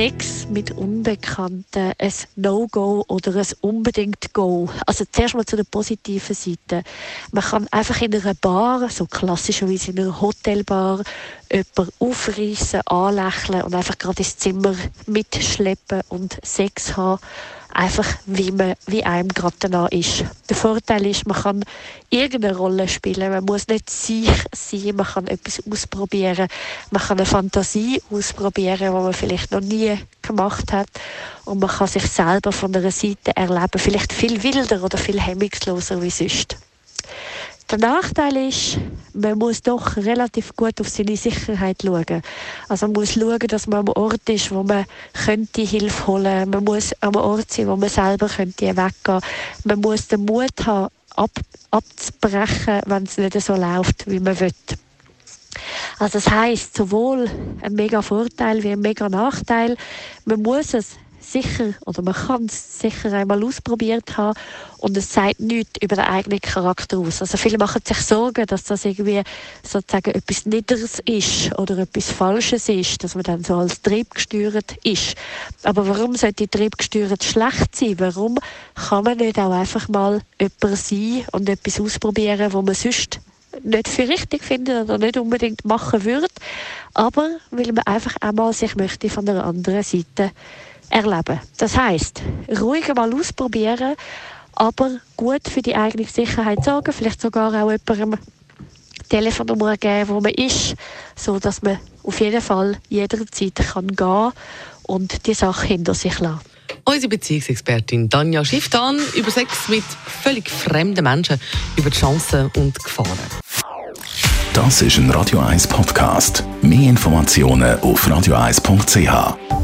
Sex mit Unbekannten ein No-Go oder ein unbedingt Go. Also zuerst mal zu der positiven Seite. Man kann einfach in einer Bar, so klassischerweise in einer Hotelbar, jemanden aufreißen, anlächeln und einfach gerade ins Zimmer mitschleppen und Sex haben einfach wie, man, wie einem gerade danach ist. Der Vorteil ist, man kann irgendeine Rolle spielen. Man muss nicht sich sein, man kann etwas ausprobieren. Man kann eine Fantasie ausprobieren, die man vielleicht noch nie gemacht hat. Und man kann sich selber von einer Seite erleben, vielleicht viel wilder oder viel hemmungsloser wie sonst. Der Nachteil ist, man muss doch relativ gut auf seine Sicherheit schauen. Also man muss schauen, dass man am Ort ist, wo man könnte Hilfe holen. Man muss am Ort sein, wo man selber könnte weggehen. Man muss den Mut haben, ab, abzubrechen, wenn es nicht so läuft, wie man will. Also das heißt sowohl ein mega Vorteil wie ein mega Nachteil. Man muss es sicher oder man kann es sicher einmal ausprobiert haben und es sagt nichts über den eigenen Charakter aus. Also viele machen sich Sorgen, dass das irgendwie sozusagen etwas Niederes ist oder etwas Falsches ist, dass man dann so als triebgesteuert ist. Aber warum sollte triebgesteuert schlecht sein? Warum kann man nicht auch einfach mal jemand sein und etwas ausprobieren, wo man sonst nicht für richtig findet oder nicht unbedingt machen würde, aber weil man einfach einmal sich möchte von der anderen Seite erleben. Das heißt, ruhig mal ausprobieren, aber gut für die eigene Sicherheit sorgen, vielleicht sogar auch jemandem Telefonnummer geben, wo man ist, so dass man auf jeden Fall jederzeit kann gehen und die Sache hinter sich lassen. Unsere Beziehungsexpertin Danja Schifftan über Sex mit völlig fremden Menschen, über die Chancen und Gefahren. Das ist ein Radio 1 Podcast. Mehr Informationen auf radio1.ch.